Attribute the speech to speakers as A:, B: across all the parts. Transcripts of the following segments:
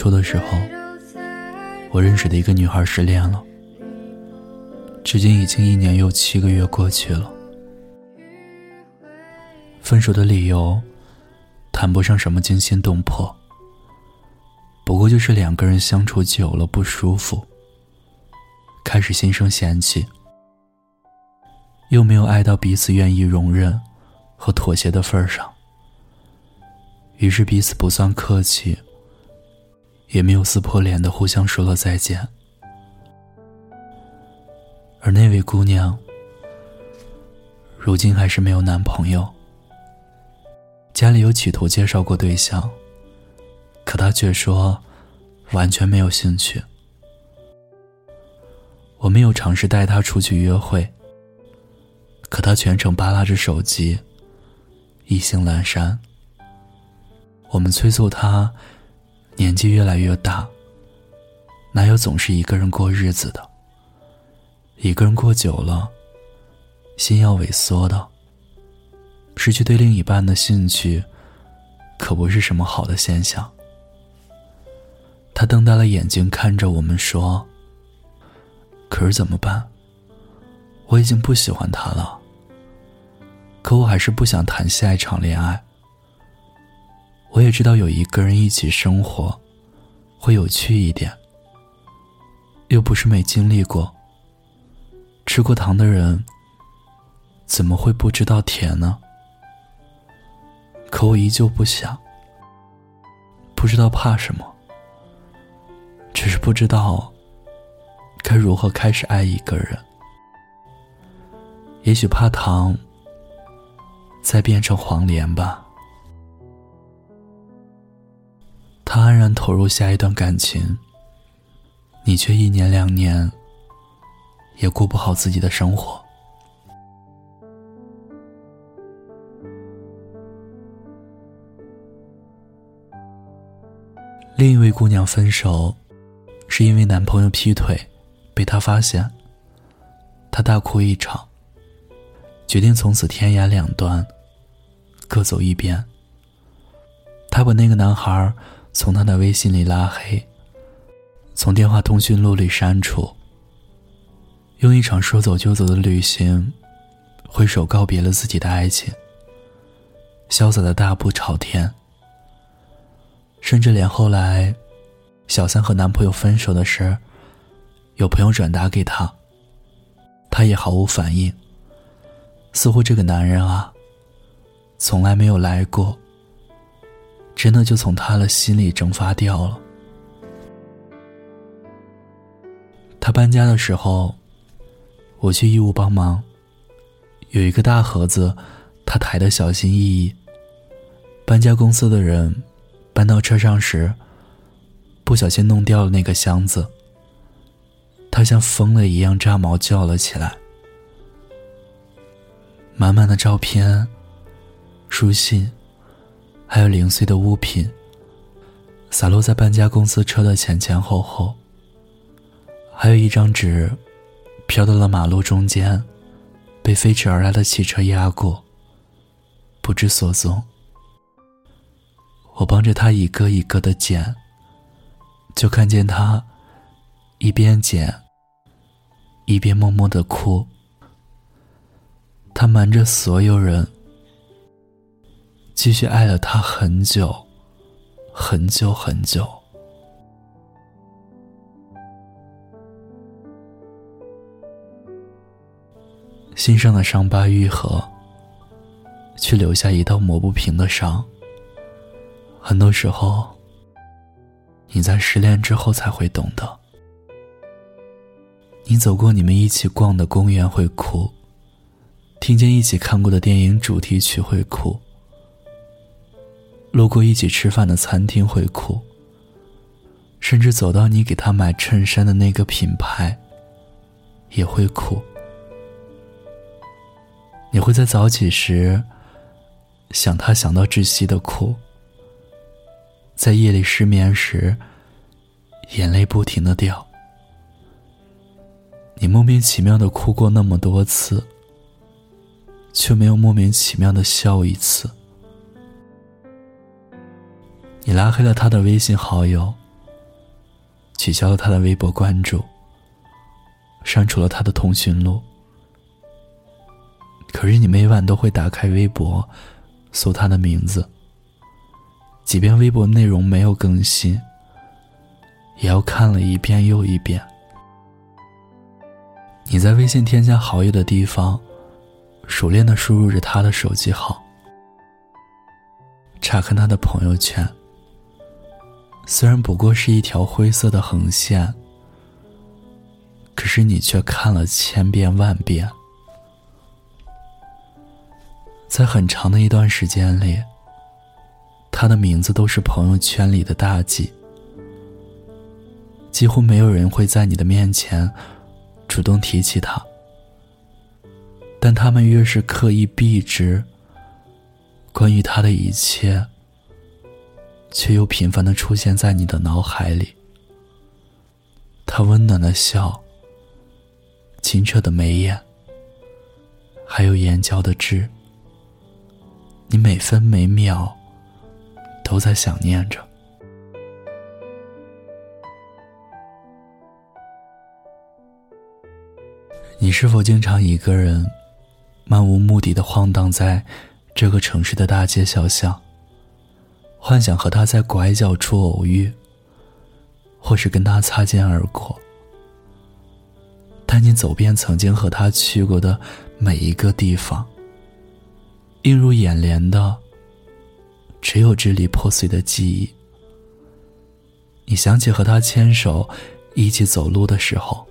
A: 初的时候，我认识的一个女孩失恋了，至今已经一年又七个月过去了。分手的理由，谈不上什么惊心动魄，不过就是两个人相处久了不舒服，开始心生嫌弃，又没有爱到彼此愿意容忍和妥协的份上，于是彼此不算客气。也没有撕破脸的互相说了再见，而那位姑娘，如今还是没有男朋友。家里有企图介绍过对象，可她却说完全没有兴趣。我没有尝试带她出去约会，可她全程扒拉着手机，意兴阑珊。我们催促她。年纪越来越大，哪有总是一个人过日子的？一个人过久了，心要萎缩的。失去对另一半的兴趣，可不是什么好的现象。他瞪大了眼睛看着我们说：“可是怎么办？我已经不喜欢他了。可我还是不想谈下一场恋爱。”我也知道有一个人一起生活，会有趣一点。又不是没经历过。吃过糖的人，怎么会不知道甜呢？可我依旧不想。不知道怕什么，只是不知道该如何开始爱一个人。也许怕糖，再变成黄连吧。他安然投入下一段感情，你却一年两年也过不好自己的生活。另一位姑娘分手，是因为男朋友劈腿，被她发现，她大哭一场，决定从此天涯两端，各走一边。她把那个男孩。从他的微信里拉黑，从电话通讯录里删除，用一场说走就走的旅行，挥手告别了自己的爱情，潇洒的大步朝天。甚至连后来，小三和男朋友分手的事，有朋友转达给他，他也毫无反应。似乎这个男人啊，从来没有来过。真的就从他的心里蒸发掉了。他搬家的时候，我去义乌帮忙。有一个大盒子，他抬得小心翼翼。搬家公司的人搬到车上时，不小心弄掉了那个箱子。他像疯了一样炸毛叫了起来。满满的照片、书信。还有零碎的物品，洒落在搬家公司车的前前后后。还有一张纸，飘到了马路中间，被飞驰而来的汽车压过，不知所踪。我帮着他一个一个的捡，就看见他一边捡，一边默默的哭。他瞒着所有人。继续爱了他很久，很久很久。心上的伤疤愈合，却留下一道磨不平的伤。很多时候，你在失恋之后才会懂得。你走过你们一起逛的公园会哭，听见一起看过的电影主题曲会哭。路过一起吃饭的餐厅会哭，甚至走到你给他买衬衫的那个品牌，也会哭。你会在早起时想他想到窒息的哭，在夜里失眠时眼泪不停的掉。你莫名其妙的哭过那么多次，却没有莫名其妙的笑一次。你拉黑了他的微信好友，取消了他的微博关注，删除了他的通讯录。可是你每晚都会打开微博，搜他的名字。即便微博内容没有更新，也要看了一遍又一遍。你在微信添加好友的地方，熟练的输入着他的手机号，查看他的朋友圈。虽然不过是一条灰色的横线，可是你却看了千遍万遍。在很长的一段时间里，他的名字都是朋友圈里的大忌，几乎没有人会在你的面前主动提起他。但他们越是刻意避之，关于他的一切，却又频繁的出现在你的脑海里。他温暖的笑，清澈的眉眼，还有眼角的痣。你每分每秒都在想念着。你是否经常一个人漫无目的的晃荡在这个城市的大街小巷，幻想和他在拐角处偶遇，或是跟他擦肩而过？但你走遍曾经和他去过的每一个地方。映入眼帘的，只有支离破碎的记忆。你想起和他牵手一起走路的时候，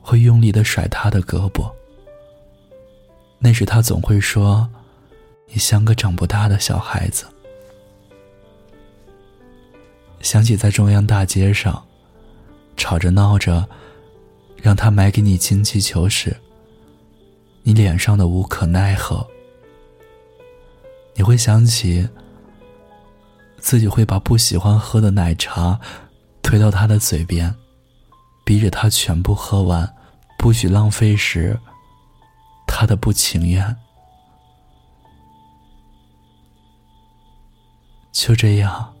A: 会用力的甩他的胳膊。那时他总会说：“你像个长不大的小孩子。”想起在中央大街上，吵着闹着，让他买给你氢气球时，你脸上的无可奈何。你会想起自己会把不喜欢喝的奶茶推到他的嘴边，逼着他全部喝完，不许浪费时，他的不情愿。就这样，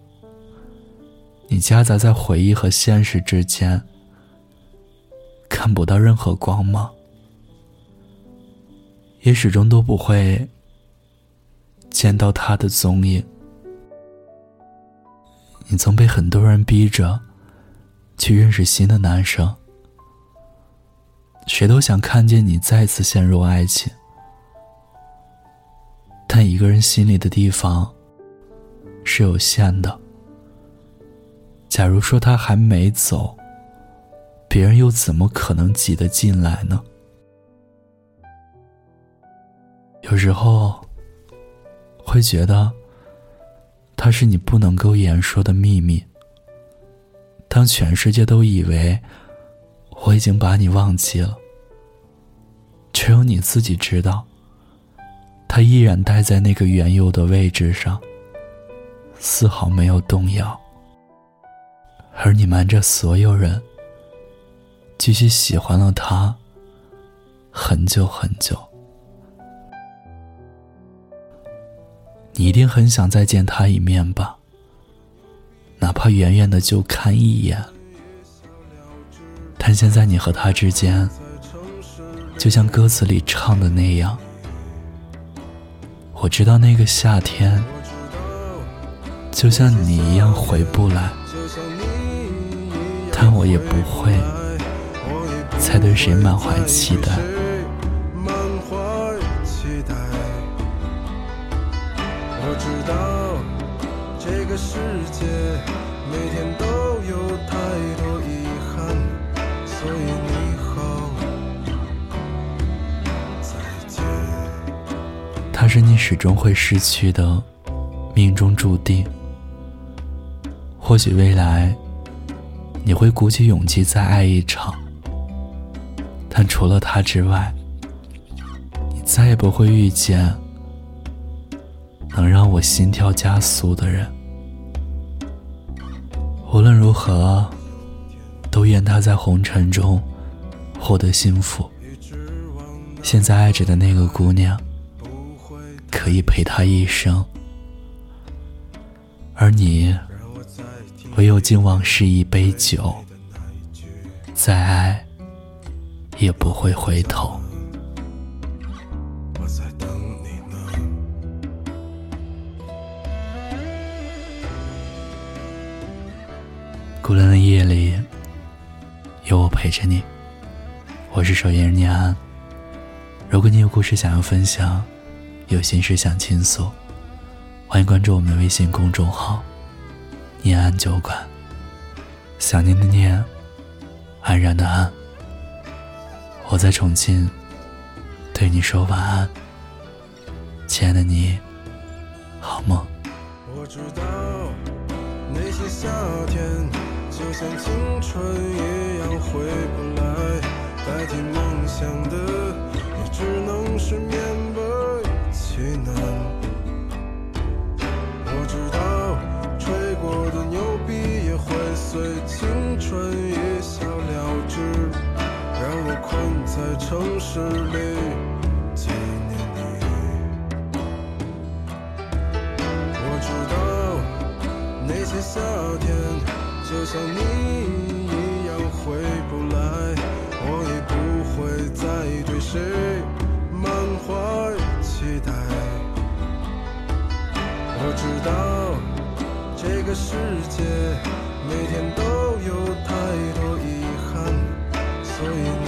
A: 你夹杂在回忆和现实之间，看不到任何光芒，也始终都不会。见到他的踪影，你曾被很多人逼着去认识新的男生，谁都想看见你再次陷入爱情，但一个人心里的地方是有限的。假如说他还没走，别人又怎么可能挤得进来呢？有时候。会觉得，他是你不能够言说的秘密。当全世界都以为我已经把你忘记了，只有你自己知道，他依然待在那个原有的位置上，丝毫没有动摇。而你瞒着所有人，继续喜欢了他很久很久。你一定很想再见他一面吧，哪怕远远的就看一眼。但现在你和他之间，就像歌词里唱的那样，我知道那个夏天，就像你一样回不来，但我也不会再对谁满怀期待。我知道这个世界每天都有太多遗憾，所以你好，再见。他是你始终会失去的，命中注定。或许未来你会鼓起勇气再爱一场，但除了他之外，你再也不会遇见能让我心跳加速的人。无论如何，都愿他在红尘中获得幸福。现在爱着的那个姑娘，可以陪他一生，而你唯有敬往事一杯酒，再爱也不会回头。孤单的夜里，有我陪着你。我是守夜人念安。如果你有故事想要分享，有心事想倾诉，欢迎关注我们的微信公众号“念安酒馆”。想念的念，安然的安。我在重庆，对你说晚安，亲爱的你，好梦。
B: 我知道那些夏天。就像青春一样回不来，代替梦想的也只能是随青春一笑了之，让我困在城市里纪念你。我知道那些夏天。就像你一样回不来，我也不会再对谁满怀期待。我知道这个世界每天都有太多遗憾所以